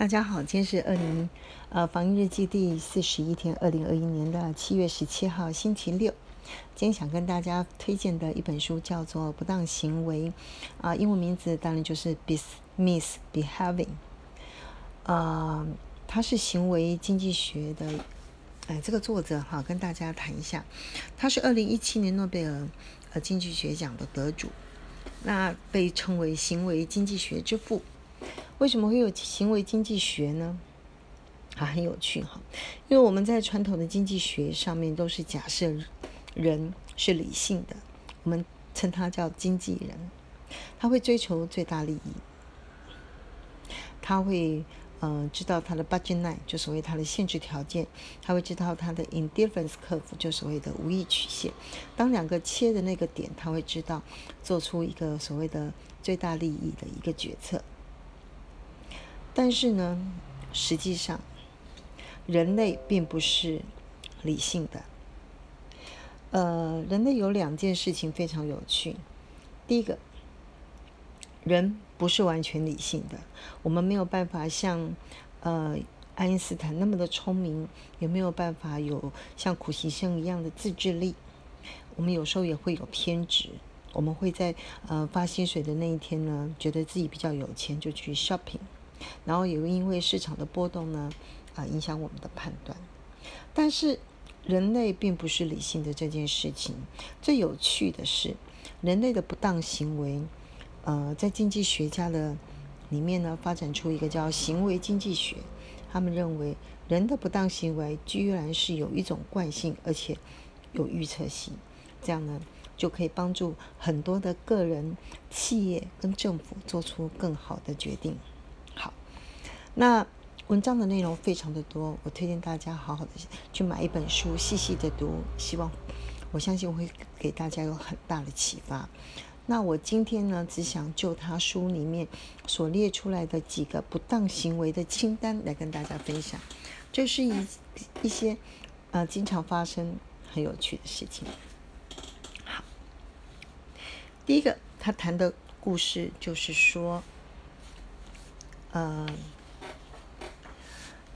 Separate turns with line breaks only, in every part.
大家好，今天是二零呃防疫日记第四十一天，二零二一年的七月十七号星期六。今天想跟大家推荐的一本书叫做《不当行为》，啊，英文名字当然就是 Bismis Behaving。呃，它是行为经济学的，哎，这个作者哈，跟大家谈一下，他是二零一七年诺贝尔呃经济学奖的得主，那被称为行为经济学之父。为什么会有行为经济学呢？啊，很有趣哈，因为我们在传统的经济学上面都是假设人是理性的，我们称他叫经纪人，他会追求最大利益，他会嗯知道他的 budget line 就所谓他的限制条件，他会知道他的 indifference curve 就所谓的无意曲线，当两个切的那个点，他会知道做出一个所谓的最大利益的一个决策。但是呢，实际上，人类并不是理性的。呃，人类有两件事情非常有趣。第一个，人不是完全理性的，我们没有办法像呃爱因斯坦那么的聪明，也没有办法有像苦行僧一样的自制力。我们有时候也会有偏执，我们会在呃发薪水的那一天呢，觉得自己比较有钱，就去 shopping。然后也会因为市场的波动呢，啊，影响我们的判断。但是人类并不是理性的这件事情。最有趣的是，人类的不当行为，呃，在经济学家的里面呢，发展出一个叫行为经济学。他们认为人的不当行为居然是有一种惯性，而且有预测性。这样呢，就可以帮助很多的个人、企业跟政府做出更好的决定。那文章的内容非常的多，我推荐大家好好的去买一本书，细细的读，希望我相信我会给大家有很大的启发。那我今天呢，只想就他书里面所列出来的几个不当行为的清单来跟大家分享，这是一一些呃经常发生很有趣的事情。好，第一个他谈的故事就是说，呃。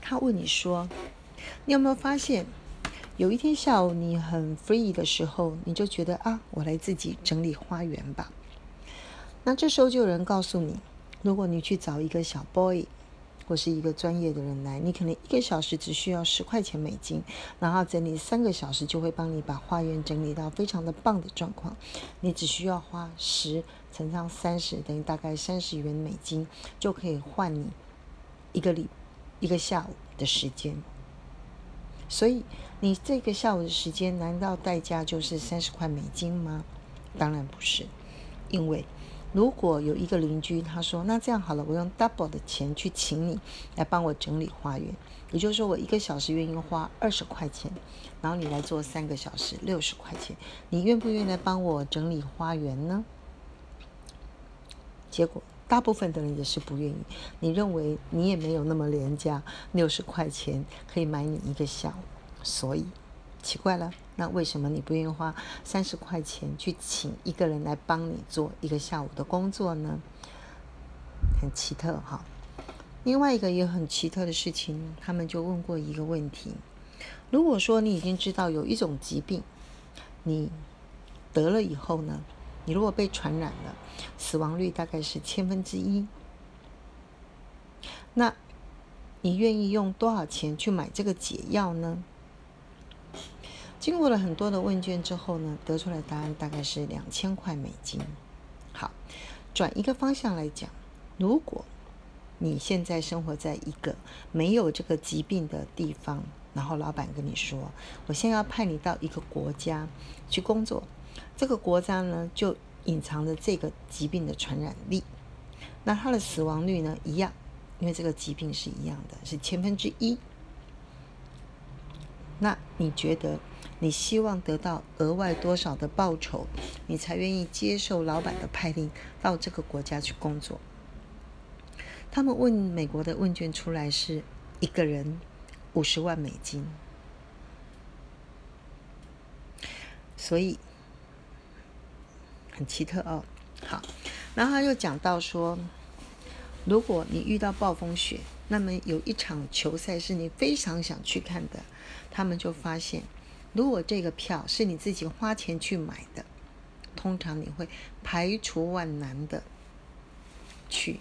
他问你说：“你有没有发现，有一天下午你很 free 的时候，你就觉得啊，我来自己整理花园吧。那这时候就有人告诉你，如果你去找一个小 boy 或是一个专业的人来，你可能一个小时只需要十块钱美金，然后整理三个小时就会帮你把花园整理到非常的棒的状况。你只需要花十乘上三十，等于大概三十元美金，就可以换你一个礼。”一个下午的时间，所以你这个下午的时间，难道代价就是三十块美金吗？当然不是，因为如果有一个邻居他说：“那这样好了，我用 double 的钱去请你来帮我整理花园，也就是说我一个小时愿意花二十块钱，然后你来做三个小时六十块钱，你愿不愿意来帮我整理花园呢？”结果。大部分的人也是不愿意。你认为你也没有那么廉价，六十块钱可以买你一个下午，所以奇怪了。那为什么你不愿意花三十块钱去请一个人来帮你做一个下午的工作呢？很奇特哈。另外一个也很奇特的事情，他们就问过一个问题：如果说你已经知道有一种疾病，你得了以后呢？你如果被传染了，死亡率大概是千分之一。那你愿意用多少钱去买这个解药呢？经过了很多的问卷之后呢，得出来答案大概是两千块美金。好，转一个方向来讲，如果你现在生活在一个没有这个疾病的地方，然后老板跟你说：“我现在要派你到一个国家去工作。”这个国家呢，就隐藏着这个疾病的传染力。那它的死亡率呢，一样，因为这个疾病是一样的，是千分之一。那你觉得，你希望得到额外多少的报酬，你才愿意接受老板的派令到这个国家去工作？他们问美国的问卷出来是一个人五十万美金，所以。很奇特哦，好，然后他又讲到说，如果你遇到暴风雪，那么有一场球赛是你非常想去看的，他们就发现，如果这个票是你自己花钱去买的，通常你会排除万难的去。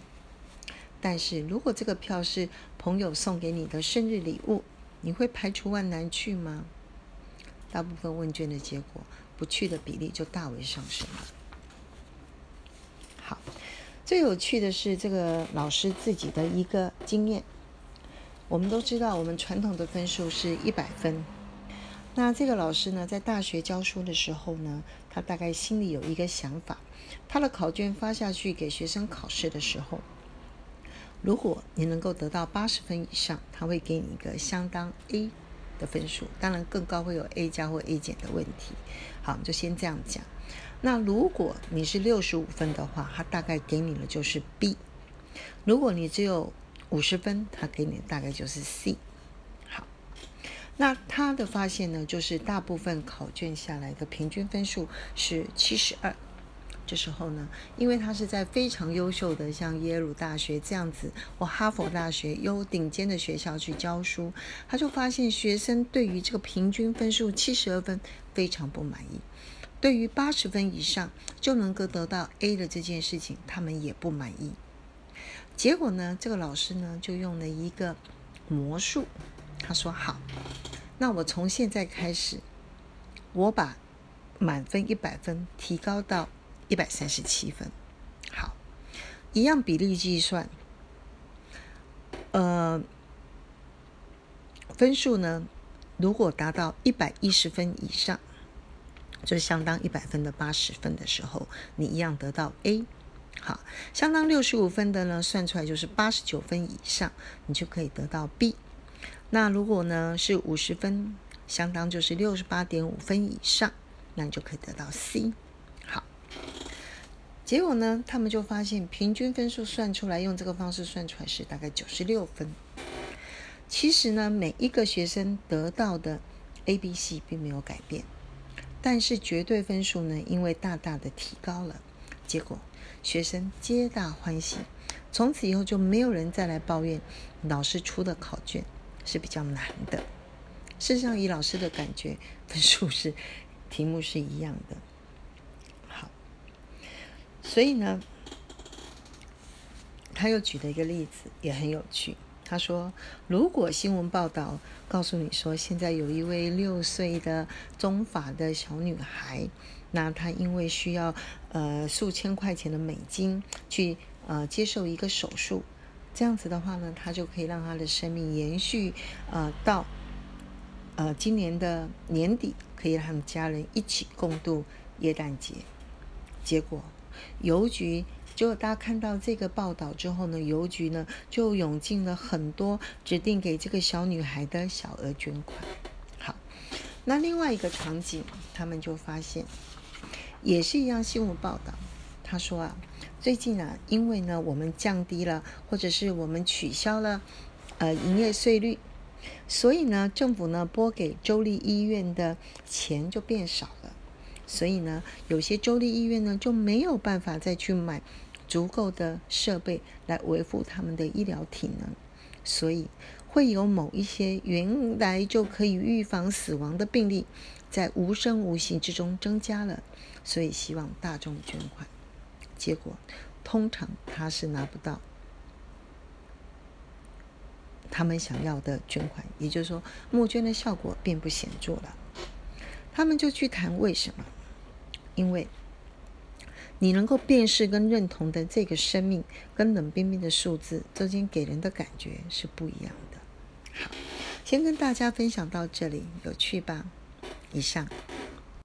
但是如果这个票是朋友送给你的生日礼物，你会排除万难去吗？大部分问卷的结果，不去的比例就大为上升了。好。最有趣的是这个老师自己的一个经验。我们都知道，我们传统的分数是一百分。那这个老师呢，在大学教书的时候呢，他大概心里有一个想法：他的考卷发下去给学生考试的时候，如果你能够得到八十分以上，他会给你一个相当 A 的分数。当然，更高会有 A 加或 A 减的问题。好，我们就先这样讲。那如果你是六十五分的话，他大概给你的就是 B；如果你只有五十分，他给你大概就是 C。好，那他的发现呢，就是大部分考卷下来的平均分数是七十二。这时候呢，因为他是在非常优秀的像耶鲁大学这样子或哈佛大学优顶尖的学校去教书，他就发现学生对于这个平均分数七十二分非常不满意。对于八十分以上就能够得到 A 的这件事情，他们也不满意。结果呢，这个老师呢就用了一个魔术，他说：“好，那我从现在开始，我把满分一百分提高到一百三十七分。好，一样比例计算，呃，分数呢，如果达到一百一十分以上。”就相当一百分的八十分的时候，你一样得到 A。好，相当六十五分的呢，算出来就是八十九分以上，你就可以得到 B。那如果呢是五十分，相当就是六十八点五分以上，那你就可以得到 C。结果呢，他们就发现平均分数算出来，用这个方式算出来是大概九十六分。其实呢，每一个学生得到的 A、B、C 并没有改变。但是绝对分数呢，因为大大的提高了，结果学生皆大欢喜，从此以后就没有人再来抱怨老师出的考卷是比较难的。事实上，以老师的感觉，分数是题目是一样的。所以呢，他又举了一个例子，也很有趣。他说：“如果新闻报道告诉你说，现在有一位六岁的中法的小女孩，那她因为需要呃数千块钱的美金去呃接受一个手术，这样子的话呢，她就可以让她的生命延续呃到呃今年的年底，可以让他们家人一起共度耶诞节。结果邮局。”结果大家看到这个报道之后呢，邮局呢就涌进了很多指定给这个小女孩的小额捐款。好，那另外一个场景，他们就发现也是一样新闻报道。他说啊，最近啊，因为呢我们降低了，或者是我们取消了呃营业税率，所以呢政府呢拨给州立医院的钱就变少了。所以呢，有些州立医院呢就没有办法再去买。足够的设备来维护他们的医疗体能，所以会有某一些原来就可以预防死亡的病例，在无声无息之中增加了。所以希望大众捐款，结果通常他是拿不到他们想要的捐款，也就是说募捐的效果并不显著了。他们就去谈为什么，因为。你能够辨识跟认同的这个生命，跟冷冰冰的数字中间给人的感觉是不一样的。好，先跟大家分享到这里，有趣吧？以上。